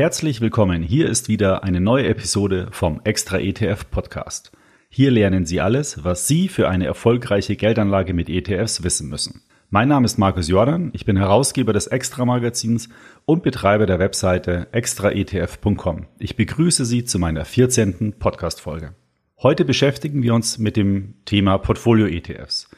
Herzlich willkommen. Hier ist wieder eine neue Episode vom Extra ETF Podcast. Hier lernen Sie alles, was Sie für eine erfolgreiche Geldanlage mit ETFs wissen müssen. Mein Name ist Markus Jordan, ich bin Herausgeber des Extra Magazins und Betreiber der Webseite extraetf.com. Ich begrüße Sie zu meiner 14. Podcast Folge. Heute beschäftigen wir uns mit dem Thema Portfolio ETFs.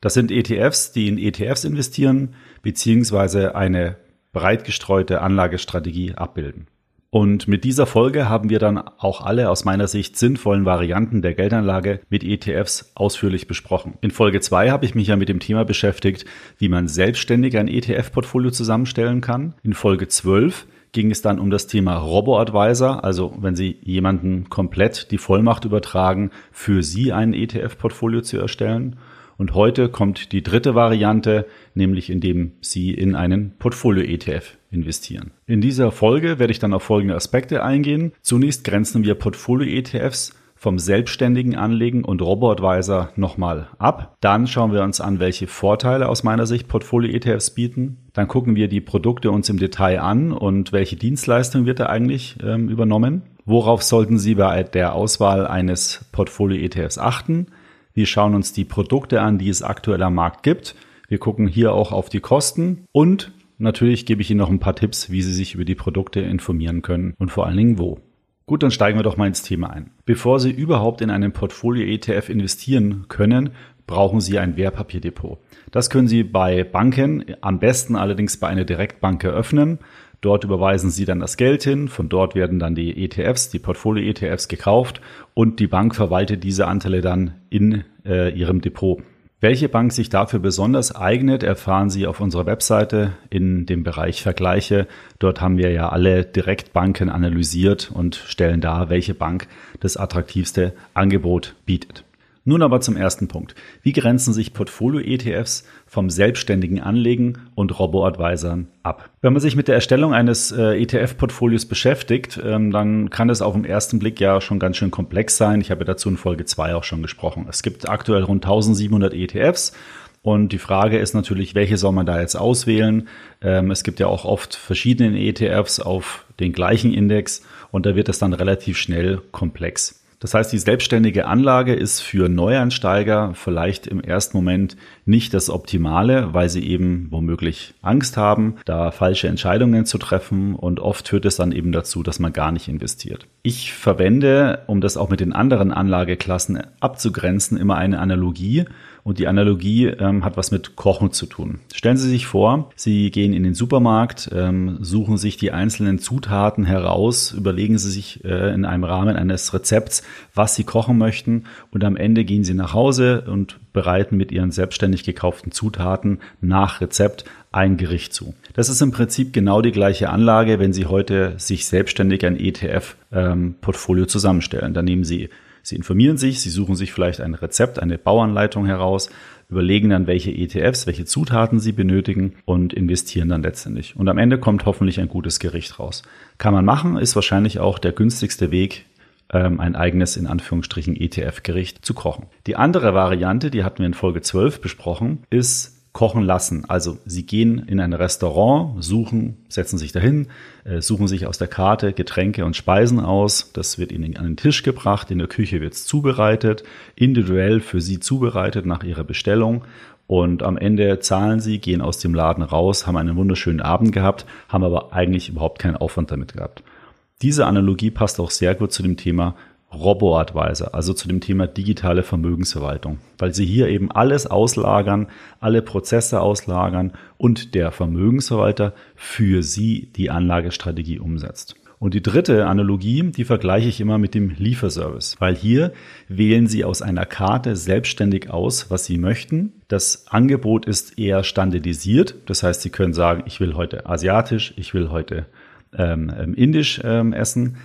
Das sind ETFs, die in ETFs investieren bzw. eine breit gestreute Anlagestrategie abbilden. Und mit dieser Folge haben wir dann auch alle aus meiner Sicht sinnvollen Varianten der Geldanlage mit ETFs ausführlich besprochen. In Folge 2 habe ich mich ja mit dem Thema beschäftigt, wie man selbstständig ein ETF-Portfolio zusammenstellen kann. In Folge 12 ging es dann um das Thema Robo-Advisor, also wenn Sie jemanden komplett die Vollmacht übertragen, für Sie ein ETF-Portfolio zu erstellen. Und heute kommt die dritte Variante, nämlich indem Sie in einen Portfolio-ETF investieren. In dieser Folge werde ich dann auf folgende Aspekte eingehen. Zunächst grenzen wir Portfolio-ETFs vom selbstständigen Anlegen und Robo-Advisor nochmal ab. Dann schauen wir uns an, welche Vorteile aus meiner Sicht Portfolio-ETFs bieten. Dann gucken wir die Produkte uns im Detail an und welche Dienstleistung wird da eigentlich ähm, übernommen. Worauf sollten Sie bei der Auswahl eines Portfolio-ETFs achten? Wir schauen uns die Produkte an, die es aktuell am Markt gibt. Wir gucken hier auch auf die Kosten und natürlich gebe ich Ihnen noch ein paar Tipps, wie Sie sich über die Produkte informieren können und vor allen Dingen wo. Gut, dann steigen wir doch mal ins Thema ein. Bevor Sie überhaupt in einen Portfolio-ETF investieren können, brauchen Sie ein Wertpapierdepot. Das können Sie bei Banken, am besten allerdings bei einer Direktbank eröffnen. Dort überweisen Sie dann das Geld hin, von dort werden dann die ETFs, die Portfolio-ETFs gekauft und die Bank verwaltet diese Anteile dann in äh, ihrem Depot. Welche Bank sich dafür besonders eignet, erfahren Sie auf unserer Webseite in dem Bereich Vergleiche. Dort haben wir ja alle Direktbanken analysiert und stellen dar, welche Bank das attraktivste Angebot bietet. Nun aber zum ersten Punkt. Wie grenzen sich Portfolio-ETFs vom selbstständigen Anlegen und Robo-Advisern ab? Wenn man sich mit der Erstellung eines äh, ETF-Portfolios beschäftigt, ähm, dann kann das auf den ersten Blick ja schon ganz schön komplex sein. Ich habe dazu in Folge 2 auch schon gesprochen. Es gibt aktuell rund 1700 ETFs. Und die Frage ist natürlich, welche soll man da jetzt auswählen? Ähm, es gibt ja auch oft verschiedene ETFs auf den gleichen Index und da wird es dann relativ schnell komplex. Das heißt, die selbstständige Anlage ist für Neueinsteiger vielleicht im ersten Moment nicht das Optimale, weil sie eben womöglich Angst haben, da falsche Entscheidungen zu treffen und oft führt es dann eben dazu, dass man gar nicht investiert. Ich verwende, um das auch mit den anderen Anlageklassen abzugrenzen, immer eine Analogie und die Analogie ähm, hat was mit Kochen zu tun. Stellen Sie sich vor, Sie gehen in den Supermarkt, ähm, suchen sich die einzelnen Zutaten heraus, überlegen Sie sich äh, in einem Rahmen eines Rezepts, was Sie kochen möchten und am Ende gehen Sie nach Hause und bereiten mit Ihren selbstständig gekauften Zutaten nach Rezept ein Gericht zu. Das ist im Prinzip genau die gleiche Anlage, wenn Sie heute sich selbstständig ein ETF-Portfolio ähm, zusammenstellen. Dann nehmen Sie Sie informieren sich, Sie suchen sich vielleicht ein Rezept, eine Bauanleitung heraus, überlegen dann, welche ETFs, welche Zutaten Sie benötigen und investieren dann letztendlich. Und am Ende kommt hoffentlich ein gutes Gericht raus. Kann man machen, ist wahrscheinlich auch der günstigste Weg, ähm, ein eigenes in Anführungsstrichen ETF-Gericht zu kochen. Die andere Variante, die hatten wir in Folge 12 besprochen, ist kochen lassen. Also sie gehen in ein Restaurant, suchen, setzen sich dahin, äh, suchen sich aus der Karte Getränke und Speisen aus. Das wird ihnen an den Tisch gebracht, in der Küche wird es zubereitet, individuell für sie zubereitet nach ihrer Bestellung. Und am Ende zahlen sie, gehen aus dem Laden raus, haben einen wunderschönen Abend gehabt, haben aber eigentlich überhaupt keinen Aufwand damit gehabt. Diese Analogie passt auch sehr gut zu dem Thema Robo-Advisor, also zu dem Thema digitale Vermögensverwaltung, weil sie hier eben alles auslagern, alle Prozesse auslagern und der Vermögensverwalter für sie die Anlagestrategie umsetzt. Und die dritte Analogie, die vergleiche ich immer mit dem Lieferservice, weil hier wählen Sie aus einer Karte selbstständig aus, was Sie möchten. Das Angebot ist eher standardisiert, das heißt, Sie können sagen, ich will heute asiatisch, ich will heute ähm, ähm indisch ähm, essen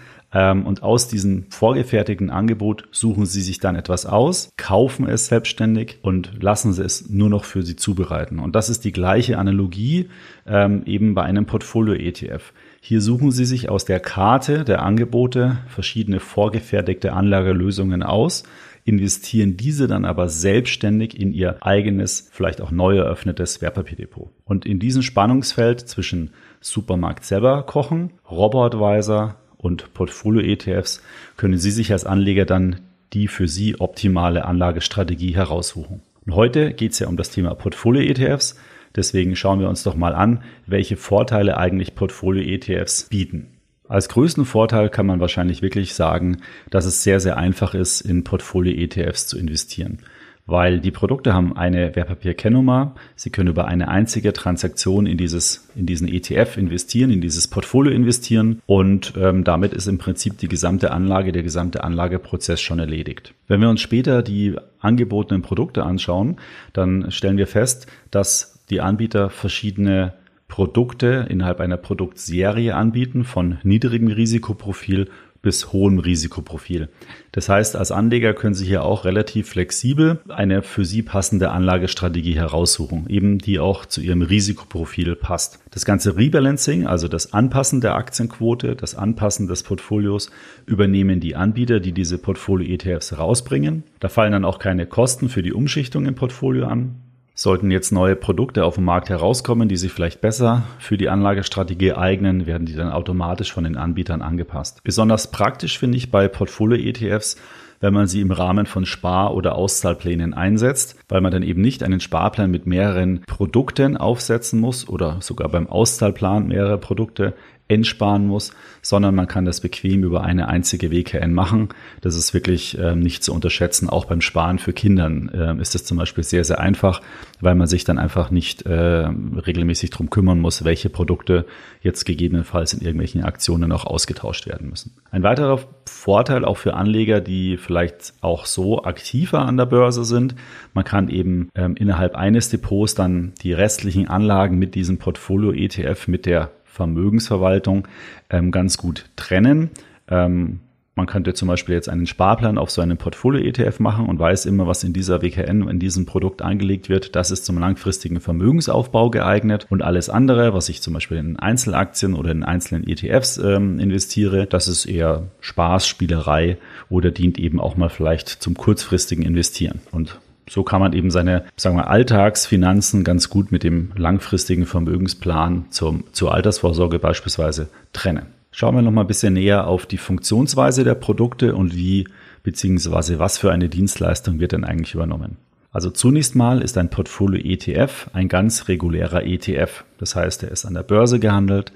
und aus diesem vorgefertigten Angebot suchen Sie sich dann etwas aus, kaufen es selbstständig und lassen Sie es nur noch für Sie zubereiten. Und das ist die gleiche Analogie ähm, eben bei einem Portfolio-ETF. Hier suchen Sie sich aus der Karte der Angebote verschiedene vorgefertigte Anlagelösungen aus investieren diese dann aber selbstständig in ihr eigenes, vielleicht auch neu eröffnetes Wertpapierdepot. Und in diesem Spannungsfeld zwischen Supermarkt selber kochen, Robo-Advisor und Portfolio-ETFs können Sie sich als Anleger dann die für Sie optimale Anlagestrategie heraussuchen. Und heute geht es ja um das Thema Portfolio-ETFs. Deswegen schauen wir uns doch mal an, welche Vorteile eigentlich Portfolio-ETFs bieten. Als größten Vorteil kann man wahrscheinlich wirklich sagen, dass es sehr, sehr einfach ist, in Portfolio-ETFs zu investieren weil die Produkte haben eine Wertpapierkennnummer. Sie können über eine einzige Transaktion in dieses, in diesen ETF investieren, in dieses Portfolio investieren und ähm, damit ist im Prinzip die gesamte Anlage, der gesamte Anlageprozess schon erledigt. Wenn wir uns später die angebotenen Produkte anschauen, dann stellen wir fest, dass die Anbieter verschiedene Produkte innerhalb einer Produktserie anbieten von niedrigem Risikoprofil bis hohem Risikoprofil. Das heißt, als Anleger können Sie hier auch relativ flexibel eine für Sie passende Anlagestrategie heraussuchen, eben die auch zu Ihrem Risikoprofil passt. Das ganze Rebalancing, also das Anpassen der Aktienquote, das Anpassen des Portfolios, übernehmen die Anbieter, die diese Portfolio-ETFs rausbringen. Da fallen dann auch keine Kosten für die Umschichtung im Portfolio an. Sollten jetzt neue Produkte auf dem Markt herauskommen, die sich vielleicht besser für die Anlagestrategie eignen, werden die dann automatisch von den Anbietern angepasst. Besonders praktisch finde ich bei Portfolio-ETFs, wenn man sie im Rahmen von Spar- oder Auszahlplänen einsetzt, weil man dann eben nicht einen Sparplan mit mehreren Produkten aufsetzen muss oder sogar beim Auszahlplan mehrere Produkte entsparen muss, sondern man kann das bequem über eine einzige WKN machen. Das ist wirklich äh, nicht zu unterschätzen. Auch beim Sparen für Kindern äh, ist das zum Beispiel sehr, sehr einfach, weil man sich dann einfach nicht äh, regelmäßig drum kümmern muss, welche Produkte jetzt gegebenenfalls in irgendwelchen Aktionen auch ausgetauscht werden müssen. Ein weiterer Vorteil auch für Anleger, die vielleicht auch so aktiver an der Börse sind, man kann eben ähm, innerhalb eines Depots dann die restlichen Anlagen mit diesem Portfolio-ETF, mit der Vermögensverwaltung ähm, ganz gut trennen. Ähm, man könnte zum Beispiel jetzt einen Sparplan auf so einem Portfolio-ETF machen und weiß immer, was in dieser WKN, in diesem Produkt eingelegt wird. Das ist zum langfristigen Vermögensaufbau geeignet. Und alles andere, was ich zum Beispiel in Einzelaktien oder in einzelnen ETFs ähm, investiere, das ist eher Spaß, Spielerei oder dient eben auch mal vielleicht zum kurzfristigen Investieren. Und so kann man eben seine, sagen wir, Alltagsfinanzen ganz gut mit dem langfristigen Vermögensplan zum, zur Altersvorsorge beispielsweise trennen. Schauen wir noch mal ein bisschen näher auf die Funktionsweise der Produkte und wie beziehungsweise was für eine Dienstleistung wird denn eigentlich übernommen. Also zunächst mal ist ein Portfolio ETF ein ganz regulärer ETF. Das heißt, er ist an der Börse gehandelt.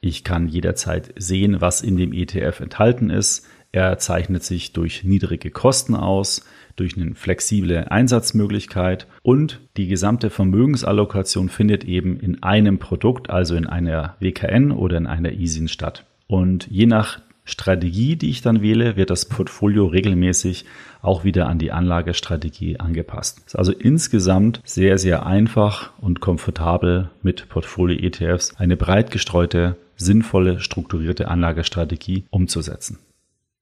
Ich kann jederzeit sehen, was in dem ETF enthalten ist. Er zeichnet sich durch niedrige Kosten aus durch eine flexible Einsatzmöglichkeit und die gesamte Vermögensallokation findet eben in einem Produkt, also in einer WKN oder in einer ISIN statt. Und je nach Strategie, die ich dann wähle, wird das Portfolio regelmäßig auch wieder an die Anlagestrategie angepasst. Ist also insgesamt sehr, sehr einfach und komfortabel mit Portfolio-ETFs eine breit gestreute, sinnvolle, strukturierte Anlagestrategie umzusetzen.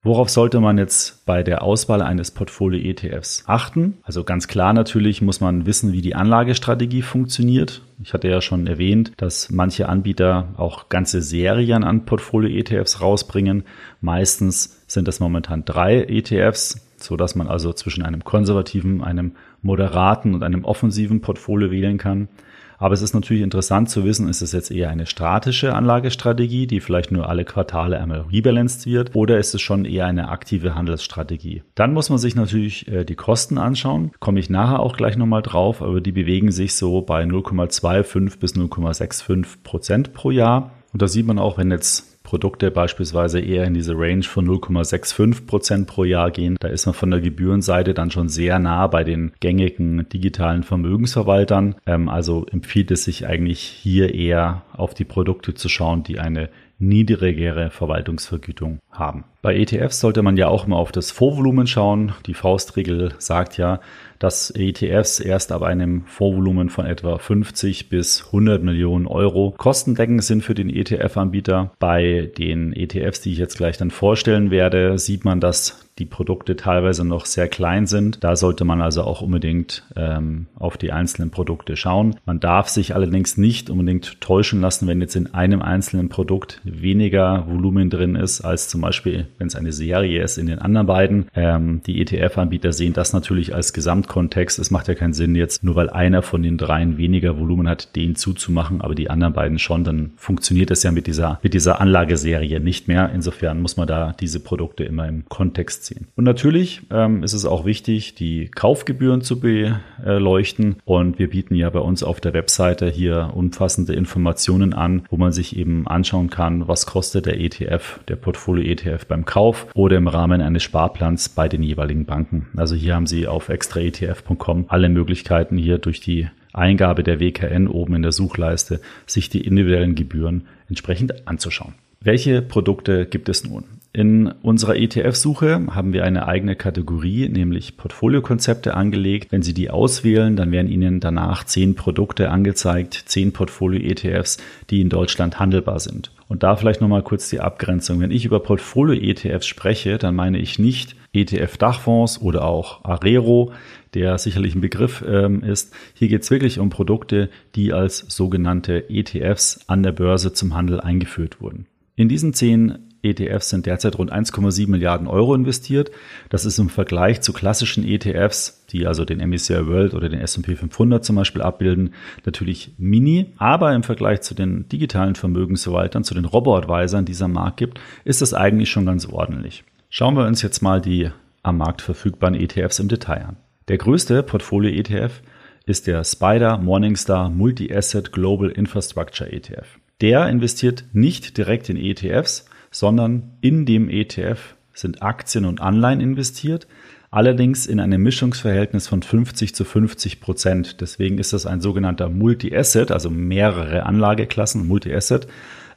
Worauf sollte man jetzt bei der Auswahl eines Portfolio-ETFs achten? Also ganz klar natürlich muss man wissen, wie die Anlagestrategie funktioniert. Ich hatte ja schon erwähnt, dass manche Anbieter auch ganze Serien an Portfolio-ETFs rausbringen. Meistens sind das momentan drei ETFs, so dass man also zwischen einem konservativen, einem moderaten und einem offensiven Portfolio wählen kann. Aber es ist natürlich interessant zu wissen, ist es jetzt eher eine statische Anlagestrategie, die vielleicht nur alle Quartale einmal rebalanced wird, oder ist es schon eher eine aktive Handelsstrategie? Dann muss man sich natürlich äh, die Kosten anschauen. Komme ich nachher auch gleich nochmal drauf, aber die bewegen sich so bei 0,25 bis 0,65 Prozent pro Jahr. Und da sieht man auch, wenn jetzt Produkte beispielsweise eher in diese Range von 0,65 Prozent pro Jahr gehen. Da ist man von der Gebührenseite dann schon sehr nah bei den gängigen digitalen Vermögensverwaltern. Ähm, also empfiehlt es sich eigentlich hier eher auf die Produkte zu schauen, die eine niedrigere Verwaltungsvergütung haben. Bei ETFs sollte man ja auch mal auf das Vorvolumen schauen. Die Faustregel sagt ja, dass ETFs erst ab einem Vorvolumen von etwa 50 bis 100 Millionen Euro kostendeckend sind für den ETF-Anbieter. Bei den ETFs, die ich jetzt gleich dann vorstellen werde, sieht man, dass die Produkte teilweise noch sehr klein sind. Da sollte man also auch unbedingt ähm, auf die einzelnen Produkte schauen. Man darf sich allerdings nicht unbedingt täuschen lassen, wenn jetzt in einem einzelnen Produkt weniger Volumen drin ist als zum Beispiel, wenn es eine Serie ist, in den anderen beiden. Ähm, die ETF-Anbieter sehen das natürlich als Gesamtkontext. Es macht ja keinen Sinn jetzt, nur weil einer von den dreien weniger Volumen hat, den zuzumachen, aber die anderen beiden schon, dann funktioniert es ja mit dieser, mit dieser Anlageserie nicht mehr. Insofern muss man da diese Produkte immer im Kontext sehen. Und natürlich ähm, ist es auch wichtig, die Kaufgebühren zu beleuchten. Und wir bieten ja bei uns auf der Webseite hier umfassende Informationen an, wo man sich eben anschauen kann, was kostet der ETF, der Portfolio-ETF beim Kauf oder im Rahmen eines Sparplans bei den jeweiligen Banken. Also hier haben Sie auf extraetf.com alle Möglichkeiten hier durch die Eingabe der WKN oben in der Suchleiste sich die individuellen Gebühren entsprechend anzuschauen. Welche Produkte gibt es nun? In unserer ETF-Suche haben wir eine eigene Kategorie, nämlich Portfoliokonzepte angelegt. Wenn Sie die auswählen, dann werden Ihnen danach zehn Produkte angezeigt, zehn Portfolio-ETFs, die in Deutschland handelbar sind. Und da vielleicht nochmal kurz die Abgrenzung. Wenn ich über Portfolio-ETFs spreche, dann meine ich nicht ETF-Dachfonds oder auch Arero, der sicherlich ein Begriff ähm, ist. Hier geht es wirklich um Produkte, die als sogenannte ETFs an der Börse zum Handel eingeführt wurden. In diesen zehn ETFs sind derzeit rund 1,7 Milliarden Euro investiert. Das ist im Vergleich zu klassischen ETFs, die also den MSCI World oder den S&P 500 zum Beispiel abbilden, natürlich mini. Aber im Vergleich zu den digitalen Vermögensverwaltern, zu den Robo-Advisern, die es am Markt gibt, ist das eigentlich schon ganz ordentlich. Schauen wir uns jetzt mal die am Markt verfügbaren ETFs im Detail an. Der größte Portfolio-ETF ist der Spider Morningstar Multi-Asset Global Infrastructure ETF. Der investiert nicht direkt in ETFs, sondern in dem ETF sind Aktien und Anleihen investiert, allerdings in einem Mischungsverhältnis von 50 zu 50 Prozent. Deswegen ist das ein sogenannter Multi-Asset, also mehrere Anlageklassen, Multi-Asset.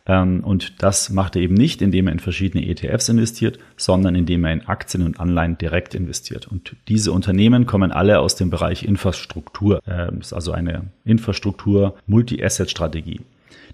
Ähm, und das macht er eben nicht, indem er in verschiedene ETFs investiert, sondern indem er in Aktien und Anleihen direkt investiert. Und diese Unternehmen kommen alle aus dem Bereich Infrastruktur. Das ähm, ist also eine Infrastruktur-Multi-Asset-Strategie.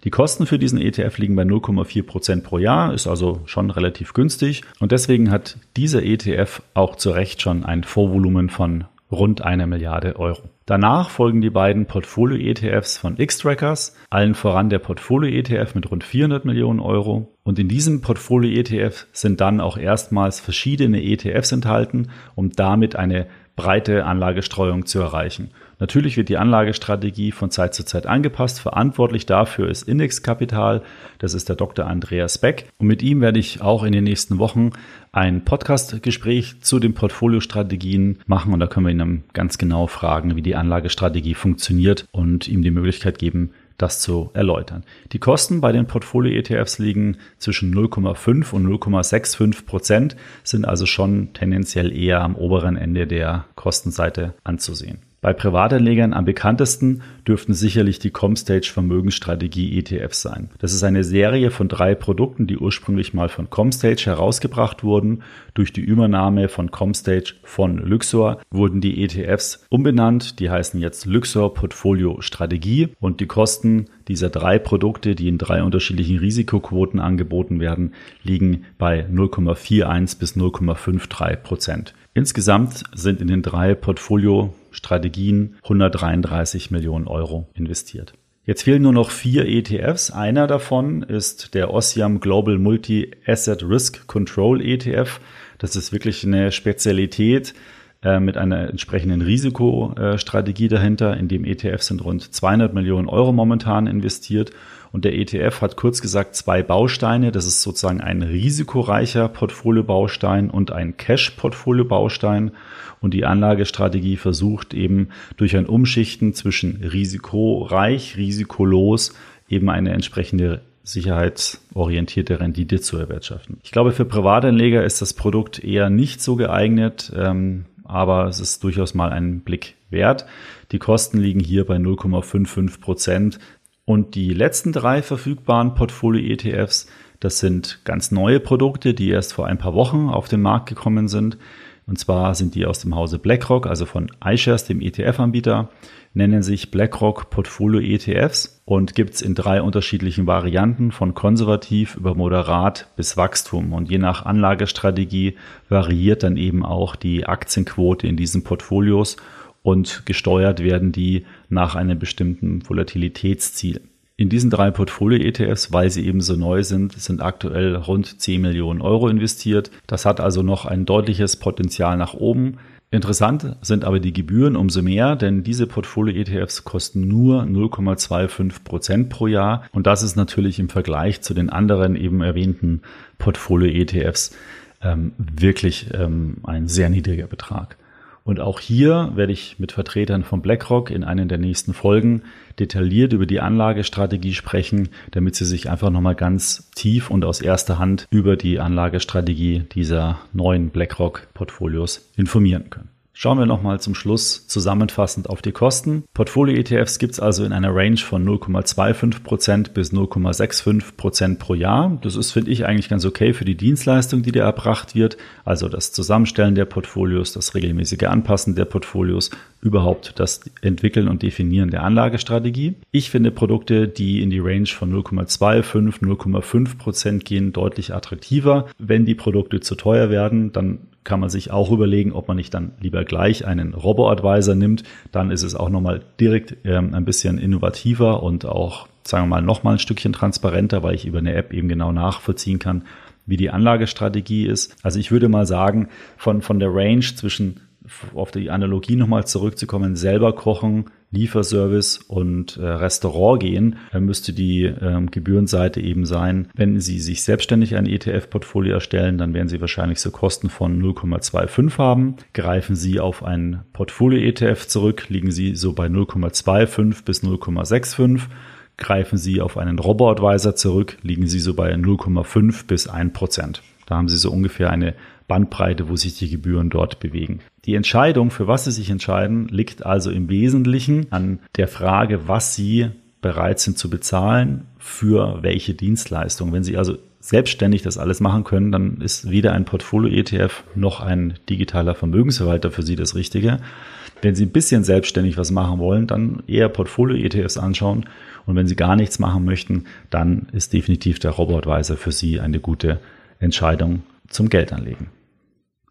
Die Kosten für diesen ETF liegen bei 0,4 Prozent pro Jahr, ist also schon relativ günstig. Und deswegen hat dieser ETF auch zu Recht schon ein Vorvolumen von rund einer Milliarde Euro. Danach folgen die beiden Portfolio-ETFs von X-Trackers, allen voran der Portfolio-ETF mit rund 400 Millionen Euro. Und in diesem Portfolio-ETF sind dann auch erstmals verschiedene ETFs enthalten, um damit eine breite Anlagestreuung zu erreichen. Natürlich wird die Anlagestrategie von Zeit zu Zeit angepasst. Verantwortlich dafür ist Index Kapital. Das ist der Dr. Andreas Beck. Und mit ihm werde ich auch in den nächsten Wochen ein Podcast-Gespräch zu den Portfoliostrategien machen. Und da können wir ihn ganz genau fragen, wie die Anlagestrategie funktioniert und ihm die Möglichkeit geben, das zu erläutern. Die Kosten bei den Portfolio-ETFs liegen zwischen 0,5 und 0,65 Prozent, sind also schon tendenziell eher am oberen Ende der Kostenseite anzusehen. Bei Privatanlegern am bekanntesten dürften sicherlich die Comstage Vermögensstrategie ETFs sein. Das ist eine Serie von drei Produkten, die ursprünglich mal von Comstage herausgebracht wurden. Durch die Übernahme von Comstage von Luxor wurden die ETFs umbenannt. Die heißen jetzt Luxor Portfolio Strategie und die Kosten dieser drei Produkte, die in drei unterschiedlichen Risikoquoten angeboten werden, liegen bei 0,41 bis 0,53 Prozent. Insgesamt sind in den drei Portfolio Strategien 133 Millionen Euro investiert. Jetzt fehlen nur noch vier ETFs. Einer davon ist der Ossiam Global Multi-Asset Risk Control ETF. Das ist wirklich eine Spezialität äh, mit einer entsprechenden Risikostrategie dahinter. In dem ETF sind rund 200 Millionen Euro momentan investiert. Und der ETF hat kurz gesagt zwei Bausteine. Das ist sozusagen ein risikoreicher Portfoliobaustein und ein Cash-Portfoliobaustein. Und die Anlagestrategie versucht eben durch ein Umschichten zwischen risikoreich, risikolos eben eine entsprechende sicherheitsorientierte Rendite zu erwirtschaften. Ich glaube, für Privatanleger ist das Produkt eher nicht so geeignet, ähm, aber es ist durchaus mal einen Blick wert. Die Kosten liegen hier bei 0,55 Prozent. Und die letzten drei verfügbaren Portfolio-ETFs, das sind ganz neue Produkte, die erst vor ein paar Wochen auf den Markt gekommen sind. Und zwar sind die aus dem Hause BlackRock, also von iShares, dem ETF-Anbieter, nennen sich BlackRock Portfolio ETFs und gibt's in drei unterschiedlichen Varianten von konservativ über moderat bis Wachstum. Und je nach Anlagestrategie variiert dann eben auch die Aktienquote in diesen Portfolios und gesteuert werden die nach einem bestimmten Volatilitätsziel. In diesen drei Portfolio-ETFs, weil sie eben so neu sind, sind aktuell rund 10 Millionen Euro investiert. Das hat also noch ein deutliches Potenzial nach oben. Interessant sind aber die Gebühren umso mehr, denn diese Portfolio-ETFs kosten nur 0,25 Prozent pro Jahr. Und das ist natürlich im Vergleich zu den anderen eben erwähnten Portfolio-ETFs ähm, wirklich ähm, ein sehr niedriger Betrag. Und auch hier werde ich mit Vertretern von BlackRock in einer der nächsten Folgen detailliert über die Anlagestrategie sprechen, damit Sie sich einfach nochmal ganz tief und aus erster Hand über die Anlagestrategie dieser neuen BlackRock-Portfolios informieren können. Schauen wir nochmal zum Schluss zusammenfassend auf die Kosten. Portfolio-ETFs gibt es also in einer Range von 0,25% bis 0,65% pro Jahr. Das ist, finde ich, eigentlich ganz okay für die Dienstleistung, die da erbracht wird. Also das Zusammenstellen der Portfolios, das regelmäßige Anpassen der Portfolios, überhaupt das Entwickeln und Definieren der Anlagestrategie. Ich finde Produkte, die in die Range von 0,25, 0,5% gehen, deutlich attraktiver. Wenn die Produkte zu teuer werden, dann kann man sich auch überlegen, ob man nicht dann lieber gleich einen Robo-Advisor nimmt. Dann ist es auch nochmal direkt ähm, ein bisschen innovativer und auch, sagen wir mal, nochmal ein Stückchen transparenter, weil ich über eine App eben genau nachvollziehen kann, wie die Anlagestrategie ist. Also ich würde mal sagen, von, von der Range zwischen auf die Analogie nochmal zurückzukommen, selber kochen, Lieferservice und äh, Restaurant gehen, dann müsste die ähm, Gebührenseite eben sein, wenn Sie sich selbstständig ein ETF-Portfolio erstellen, dann werden Sie wahrscheinlich so Kosten von 0,25 haben. Greifen Sie auf ein Portfolio-ETF zurück, liegen Sie so bei 0,25 bis 0,65. Greifen Sie auf einen Robo-Advisor zurück, liegen Sie so bei 0,5 bis 1 Prozent. Da haben Sie so ungefähr eine Bandbreite, wo sich die Gebühren dort bewegen. Die Entscheidung, für was Sie sich entscheiden, liegt also im Wesentlichen an der Frage, was Sie bereit sind zu bezahlen für welche Dienstleistung. Wenn Sie also selbstständig das alles machen können, dann ist weder ein Portfolio-ETF noch ein digitaler Vermögensverwalter für Sie das Richtige. Wenn Sie ein bisschen selbstständig was machen wollen, dann eher Portfolio-ETFs anschauen. Und wenn Sie gar nichts machen möchten, dann ist definitiv der Robotweiser für Sie eine gute Entscheidung zum Geldanlegen.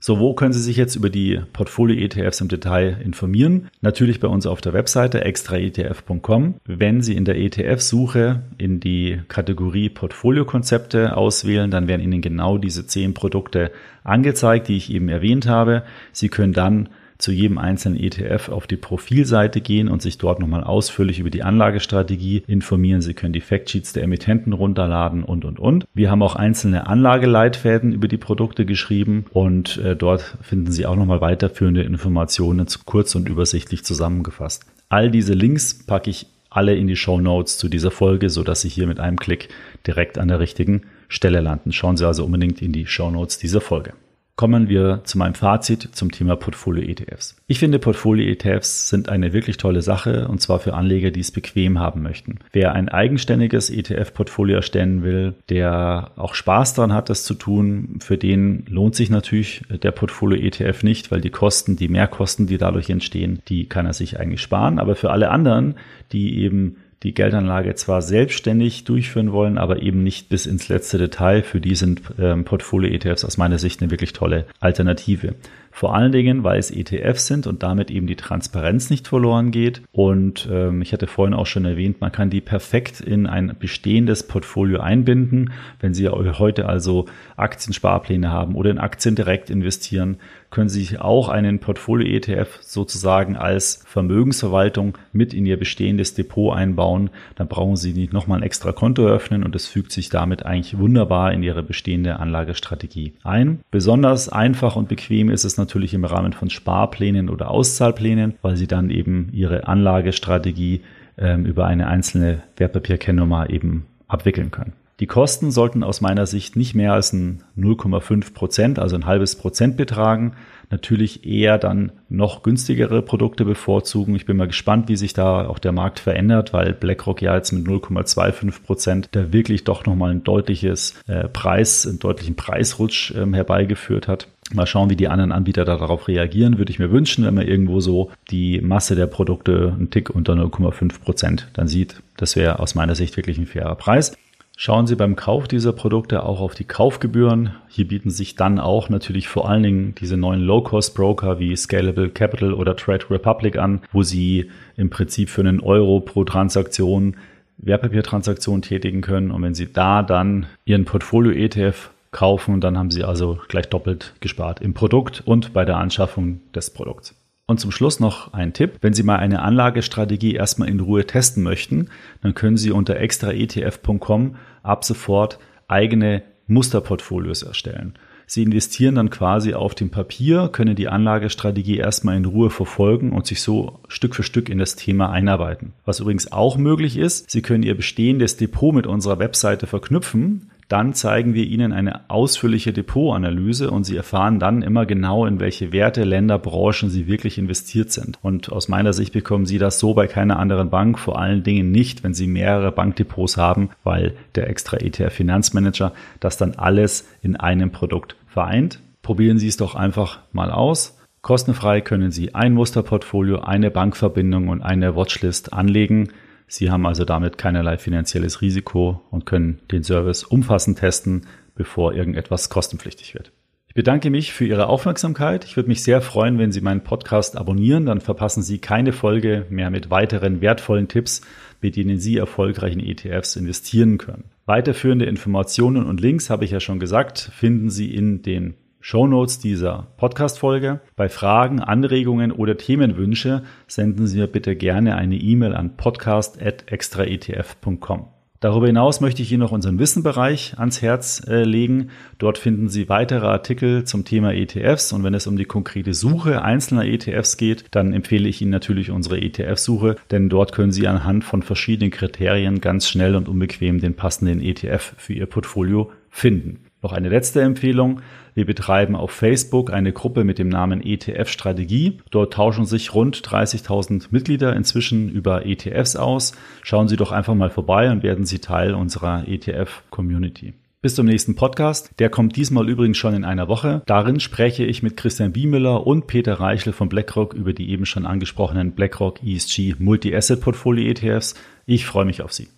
So, wo können Sie sich jetzt über die Portfolio-ETFs im Detail informieren? Natürlich bei uns auf der Webseite extraetf.com. Wenn Sie in der ETF-Suche in die Kategorie Portfolio-Konzepte auswählen, dann werden Ihnen genau diese zehn Produkte angezeigt, die ich eben erwähnt habe. Sie können dann zu jedem einzelnen ETF auf die Profilseite gehen und sich dort nochmal ausführlich über die Anlagestrategie informieren. Sie können die Factsheets der Emittenten runterladen und, und, und. Wir haben auch einzelne Anlageleitfäden über die Produkte geschrieben und äh, dort finden Sie auch nochmal weiterführende Informationen kurz und übersichtlich zusammengefasst. All diese Links packe ich alle in die Show Notes zu dieser Folge, so dass Sie hier mit einem Klick direkt an der richtigen Stelle landen. Schauen Sie also unbedingt in die Show Notes dieser Folge. Kommen wir zu meinem Fazit zum Thema Portfolio-ETFs. Ich finde, Portfolio-ETFs sind eine wirklich tolle Sache und zwar für Anleger, die es bequem haben möchten. Wer ein eigenständiges ETF-Portfolio erstellen will, der auch Spaß daran hat, das zu tun, für den lohnt sich natürlich der Portfolio-ETF nicht, weil die Kosten, die Mehrkosten, die dadurch entstehen, die kann er sich eigentlich sparen. Aber für alle anderen, die eben die Geldanlage zwar selbstständig durchführen wollen, aber eben nicht bis ins letzte Detail. Für die sind ähm, Portfolio-ETFs aus meiner Sicht eine wirklich tolle Alternative. Vor allen Dingen, weil es ETFs sind und damit eben die Transparenz nicht verloren geht. Und ähm, ich hatte vorhin auch schon erwähnt, man kann die perfekt in ein bestehendes Portfolio einbinden. Wenn Sie heute also Aktiensparpläne haben oder in Aktien direkt investieren, können Sie auch einen Portfolio-ETF sozusagen als Vermögensverwaltung mit in Ihr bestehendes Depot einbauen. Dann brauchen Sie nicht nochmal ein extra Konto eröffnen und es fügt sich damit eigentlich wunderbar in Ihre bestehende Anlagestrategie ein. Besonders einfach und bequem ist es natürlich im Rahmen von Sparplänen oder Auszahlplänen, weil Sie dann eben Ihre Anlagestrategie ähm, über eine einzelne Wertpapierkennnummer eben abwickeln können. Die Kosten sollten aus meiner Sicht nicht mehr als ein 0,5 Prozent, also ein halbes Prozent betragen. Natürlich eher dann noch günstigere Produkte bevorzugen. Ich bin mal gespannt, wie sich da auch der Markt verändert, weil BlackRock ja jetzt mit 0,25 Prozent da wirklich doch nochmal ein deutliches äh, Preis, einen deutlichen Preisrutsch ähm, herbeigeführt hat. Mal schauen, wie die anderen Anbieter darauf reagieren. Würde ich mir wünschen, wenn man irgendwo so die Masse der Produkte einen Tick unter 0,5 Prozent dann sieht. Das wäre aus meiner Sicht wirklich ein fairer Preis. Schauen Sie beim Kauf dieser Produkte auch auf die Kaufgebühren. Hier bieten sich dann auch natürlich vor allen Dingen diese neuen Low-Cost-Broker wie Scalable Capital oder Trade Republic an, wo Sie im Prinzip für einen Euro pro Transaktion Wertpapiertransaktionen tätigen können. Und wenn Sie da dann Ihren Portfolio-ETF kaufen, dann haben Sie also gleich doppelt gespart im Produkt und bei der Anschaffung des Produkts. Und zum Schluss noch ein Tipp. Wenn Sie mal eine Anlagestrategie erstmal in Ruhe testen möchten, dann können Sie unter extraetf.com ab sofort eigene Musterportfolios erstellen. Sie investieren dann quasi auf dem Papier, können die Anlagestrategie erstmal in Ruhe verfolgen und sich so Stück für Stück in das Thema einarbeiten. Was übrigens auch möglich ist, Sie können Ihr bestehendes Depot mit unserer Webseite verknüpfen. Dann zeigen wir Ihnen eine ausführliche Depotanalyse und Sie erfahren dann immer genau, in welche Werte, Länder, Branchen Sie wirklich investiert sind. Und aus meiner Sicht bekommen Sie das so bei keiner anderen Bank, vor allen Dingen nicht, wenn Sie mehrere Bankdepots haben, weil der extra ETF Finanzmanager das dann alles in einem Produkt vereint. Probieren Sie es doch einfach mal aus. Kostenfrei können Sie ein Musterportfolio, eine Bankverbindung und eine Watchlist anlegen. Sie haben also damit keinerlei finanzielles Risiko und können den Service umfassend testen, bevor irgendetwas kostenpflichtig wird. Ich bedanke mich für Ihre Aufmerksamkeit. Ich würde mich sehr freuen, wenn Sie meinen Podcast abonnieren, dann verpassen Sie keine Folge mehr mit weiteren wertvollen Tipps, mit denen Sie erfolgreich in ETFs investieren können. Weiterführende Informationen und Links, habe ich ja schon gesagt, finden Sie in den Shownotes dieser Podcast-Folge. Bei Fragen, Anregungen oder Themenwünsche senden Sie mir bitte gerne eine E-Mail an podcast.extraetf.com. Darüber hinaus möchte ich Ihnen noch unseren Wissenbereich ans Herz äh, legen. Dort finden Sie weitere Artikel zum Thema ETFs und wenn es um die konkrete Suche einzelner ETFs geht, dann empfehle ich Ihnen natürlich unsere ETF-Suche, denn dort können Sie anhand von verschiedenen Kriterien ganz schnell und unbequem den passenden ETF für Ihr Portfolio finden. Noch eine letzte Empfehlung. Wir betreiben auf Facebook eine Gruppe mit dem Namen ETF Strategie. Dort tauschen sich rund 30.000 Mitglieder inzwischen über ETFs aus. Schauen Sie doch einfach mal vorbei und werden Sie Teil unserer ETF-Community. Bis zum nächsten Podcast. Der kommt diesmal übrigens schon in einer Woche. Darin spreche ich mit Christian Biemüller und Peter Reichel von BlackRock über die eben schon angesprochenen BlackRock ESG Multi-Asset Portfolio ETFs. Ich freue mich auf Sie.